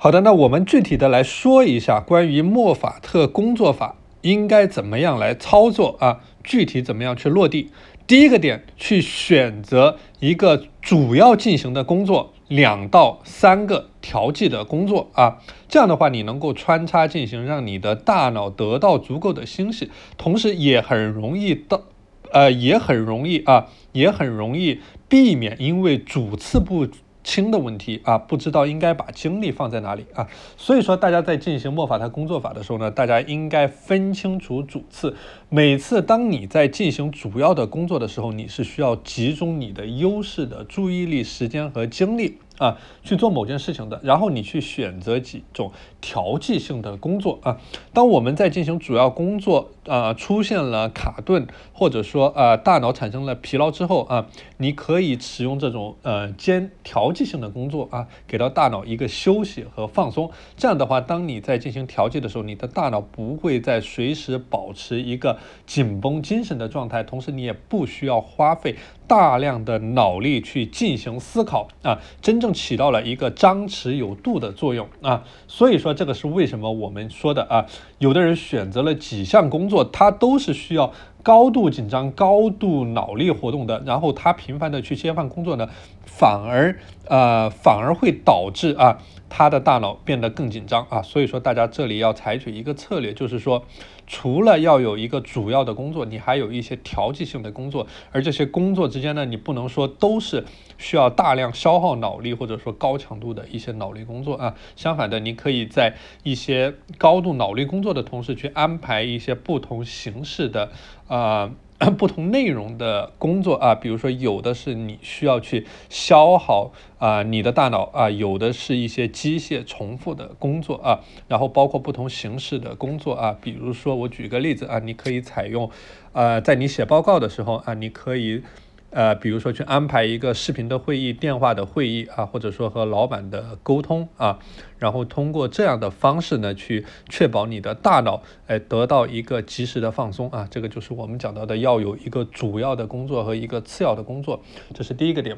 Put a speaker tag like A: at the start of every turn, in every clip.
A: 好的，那我们具体的来说一下关于莫法特工作法应该怎么样来操作啊？具体怎么样去落地？第一个点，去选择一个主要进行的工作，两到三个调剂的工作啊，这样的话你能够穿插进行，让你的大脑得到足够的休息，同时也很容易到，呃，也很容易啊，也很容易避免因为主次不。轻的问题啊，不知道应该把精力放在哪里啊，所以说大家在进行墨法特工作法的时候呢，大家应该分清楚主次。每次当你在进行主要的工作的时候，你是需要集中你的优势的注意力、时间和精力。啊，去做某件事情的，然后你去选择几种调剂性的工作啊。当我们在进行主要工作，呃，出现了卡顿，或者说呃大脑产生了疲劳之后啊，你可以使用这种呃兼调剂性的工作啊，给到大脑一个休息和放松。这样的话，当你在进行调剂的时候，你的大脑不会在随时保持一个紧绷精神的状态，同时你也不需要花费。大量的脑力去进行思考啊，真正起到了一个张弛有度的作用啊，所以说这个是为什么我们说的啊，有的人选择了几项工作，他都是需要高度紧张、高度脑力活动的，然后他频繁的去切换工作呢，反而呃反而会导致啊他的大脑变得更紧张啊，所以说大家这里要采取一个策略，就是说。除了要有一个主要的工作，你还有一些调剂性的工作，而这些工作之间呢，你不能说都是需要大量消耗脑力或者说高强度的一些脑力工作啊。相反的，你可以在一些高度脑力工作的同时，去安排一些不同形式的啊。不同内容的工作啊，比如说有的是你需要去消耗啊你的大脑啊，有的是一些机械重复的工作啊，然后包括不同形式的工作啊，比如说我举个例子啊，你可以采用，呃，在你写报告的时候啊，你可以。呃，比如说去安排一个视频的会议、电话的会议啊，或者说和老板的沟通啊，然后通过这样的方式呢，去确保你的大脑哎得到一个及时的放松啊，这个就是我们讲到的要有一个主要的工作和一个次要的工作，这是第一个点。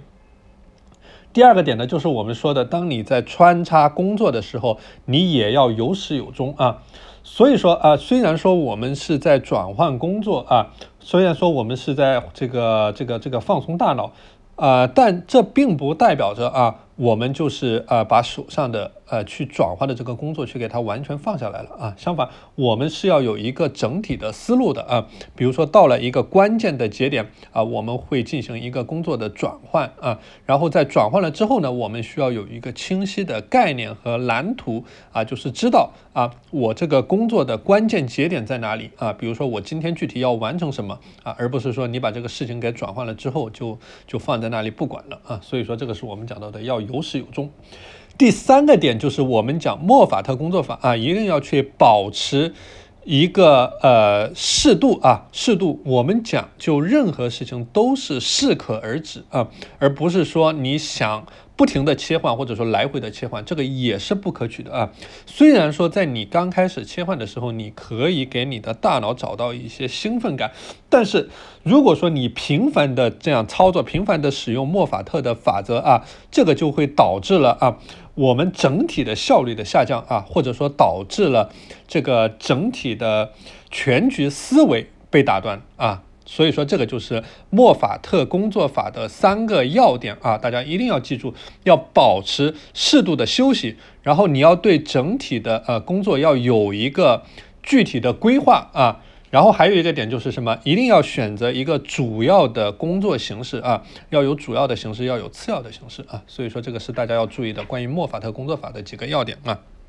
A: 第二个点呢，就是我们说的，当你在穿插工作的时候，你也要有始有终啊。所以说啊，虽然说我们是在转换工作啊，虽然说我们是在这个这个这个放松大脑。啊，但这并不代表着啊，我们就是呃把手上的呃去转换的这个工作去给它完全放下来了啊。相反，我们是要有一个整体的思路的啊。比如说到了一个关键的节点啊，我们会进行一个工作的转换啊。然后在转换了之后呢，我们需要有一个清晰的概念和蓝图啊，就是知道啊我这个工作的关键节点在哪里啊。比如说我今天具体要完成什么啊，而不是说你把这个事情给转换了之后就就放在。那里不管了啊，所以说这个是我们讲到的要有始有终。第三个点就是我们讲莫法特工作法啊，一定要去保持一个呃适度啊适度。我们讲就任何事情都是适可而止啊，而不是说你想。不停的切换或者说来回的切换，这个也是不可取的啊。虽然说在你刚开始切换的时候，你可以给你的大脑找到一些兴奋感，但是如果说你频繁的这样操作，频繁的使用莫法特的法则啊，这个就会导致了啊，我们整体的效率的下降啊，或者说导致了这个整体的全局思维被打断啊。所以说，这个就是莫法特工作法的三个要点啊，大家一定要记住，要保持适度的休息，然后你要对整体的呃工作要有一个具体的规划啊，然后还有一个点就是什么，一定要选择一个主要的工作形式啊，要有主要的形式，要有次要的形式啊，所以说这个是大家要注意的关于莫法特工作法的几个要点啊。